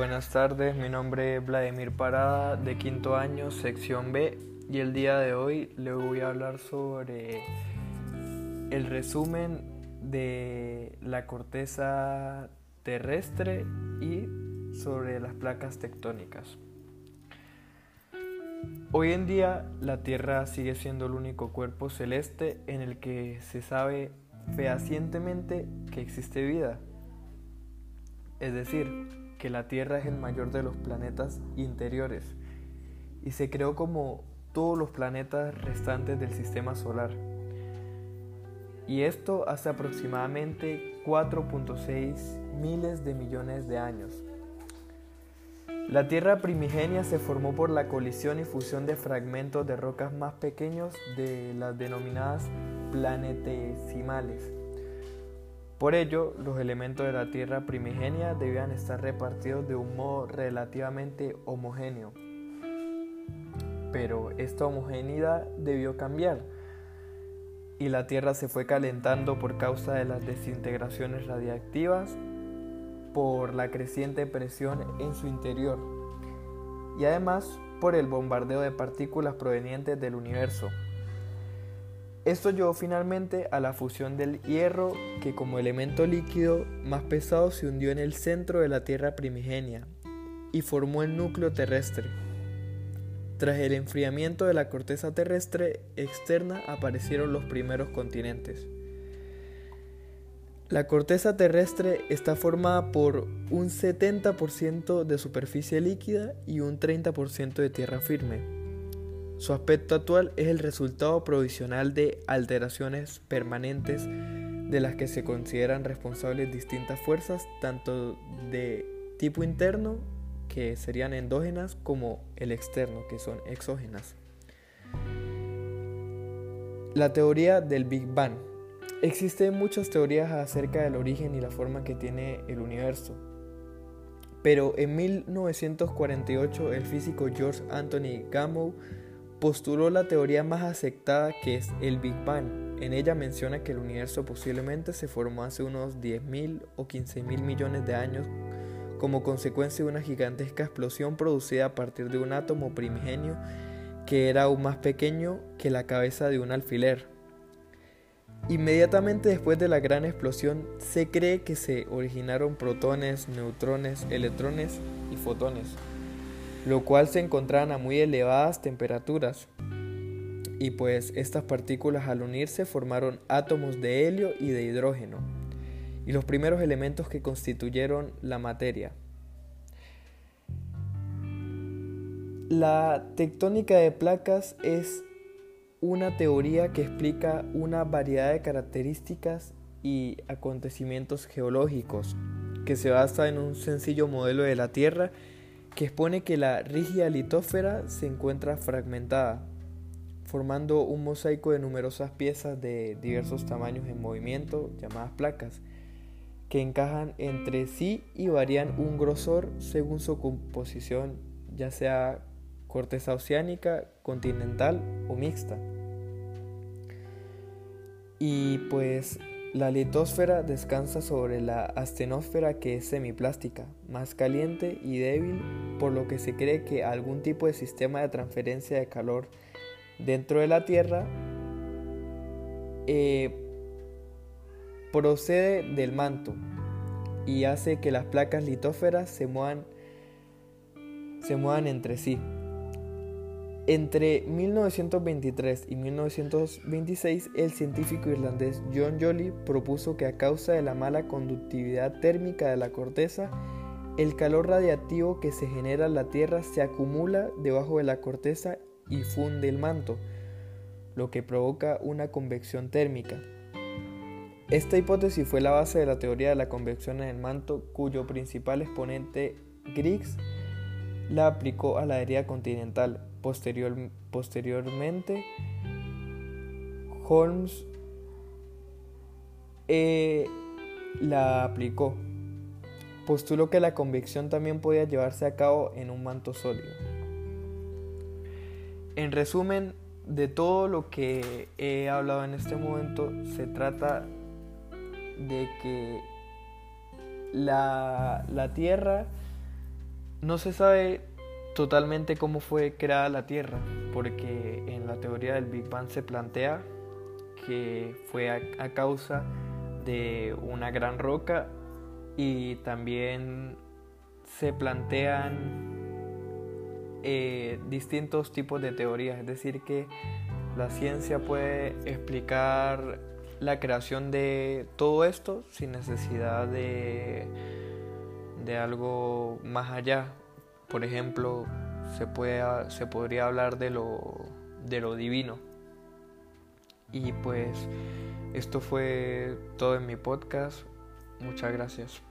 Buenas tardes, mi nombre es Vladimir Parada de quinto año, sección B, y el día de hoy le voy a hablar sobre el resumen de la corteza terrestre y sobre las placas tectónicas. Hoy en día la Tierra sigue siendo el único cuerpo celeste en el que se sabe fehacientemente que existe vida. Es decir, que la Tierra es el mayor de los planetas interiores y se creó como todos los planetas restantes del sistema solar. Y esto hace aproximadamente 4.6 miles de millones de años. La Tierra primigenia se formó por la colisión y fusión de fragmentos de rocas más pequeños de las denominadas planetesimales por ello, los elementos de la Tierra primigenia debían estar repartidos de un modo relativamente homogéneo. Pero esta homogeneidad debió cambiar y la Tierra se fue calentando por causa de las desintegraciones radiactivas, por la creciente presión en su interior y además por el bombardeo de partículas provenientes del universo. Esto llevó finalmente a la fusión del hierro que como elemento líquido más pesado se hundió en el centro de la Tierra primigenia y formó el núcleo terrestre. Tras el enfriamiento de la corteza terrestre externa aparecieron los primeros continentes. La corteza terrestre está formada por un 70% de superficie líquida y un 30% de tierra firme. Su aspecto actual es el resultado provisional de alteraciones permanentes de las que se consideran responsables distintas fuerzas, tanto de tipo interno, que serían endógenas, como el externo, que son exógenas. La teoría del Big Bang. Existen muchas teorías acerca del origen y la forma que tiene el universo. Pero en 1948 el físico George Anthony Gamow postuló la teoría más aceptada que es el Big Bang. En ella menciona que el universo posiblemente se formó hace unos 10.000 o 15.000 millones de años como consecuencia de una gigantesca explosión producida a partir de un átomo primigenio que era aún más pequeño que la cabeza de un alfiler. Inmediatamente después de la gran explosión se cree que se originaron protones, neutrones, electrones y fotones lo cual se encontraban a muy elevadas temperaturas. Y pues estas partículas al unirse formaron átomos de helio y de hidrógeno, y los primeros elementos que constituyeron la materia. La tectónica de placas es una teoría que explica una variedad de características y acontecimientos geológicos que se basa en un sencillo modelo de la Tierra que expone que la rígida litósfera se encuentra fragmentada, formando un mosaico de numerosas piezas de diversos tamaños en movimiento, llamadas placas, que encajan entre sí y varían un grosor según su composición, ya sea corteza oceánica, continental o mixta. Y pues la litosfera descansa sobre la astenosfera que es semiplástica, más caliente y débil, por lo que se cree que algún tipo de sistema de transferencia de calor dentro de la Tierra eh, procede del manto y hace que las placas litósferas se muevan, se muevan entre sí. Entre 1923 y 1926, el científico irlandés John Joly propuso que a causa de la mala conductividad térmica de la corteza, el calor radiactivo que se genera en la Tierra se acumula debajo de la corteza y funde el manto, lo que provoca una convección térmica. Esta hipótesis fue la base de la teoría de la convección en el manto, cuyo principal exponente Griggs la aplicó a la herida continental, posteriormente, Holmes eh, la aplicó. Postuló que la convección también podía llevarse a cabo en un manto sólido. En resumen, de todo lo que he hablado en este momento, se trata de que la, la Tierra no se sabe totalmente cómo fue creada la Tierra, porque en la teoría del Big Bang se plantea que fue a, causa de una gran roca y también se plantean eh, distintos tipos de teorías, es decir, que la ciencia puede explicar la creación de todo esto sin necesidad de, de algo más allá. Por ejemplo, se, se podría hablar de lo, de lo divino. Y pues esto fue todo en mi podcast. Muchas gracias.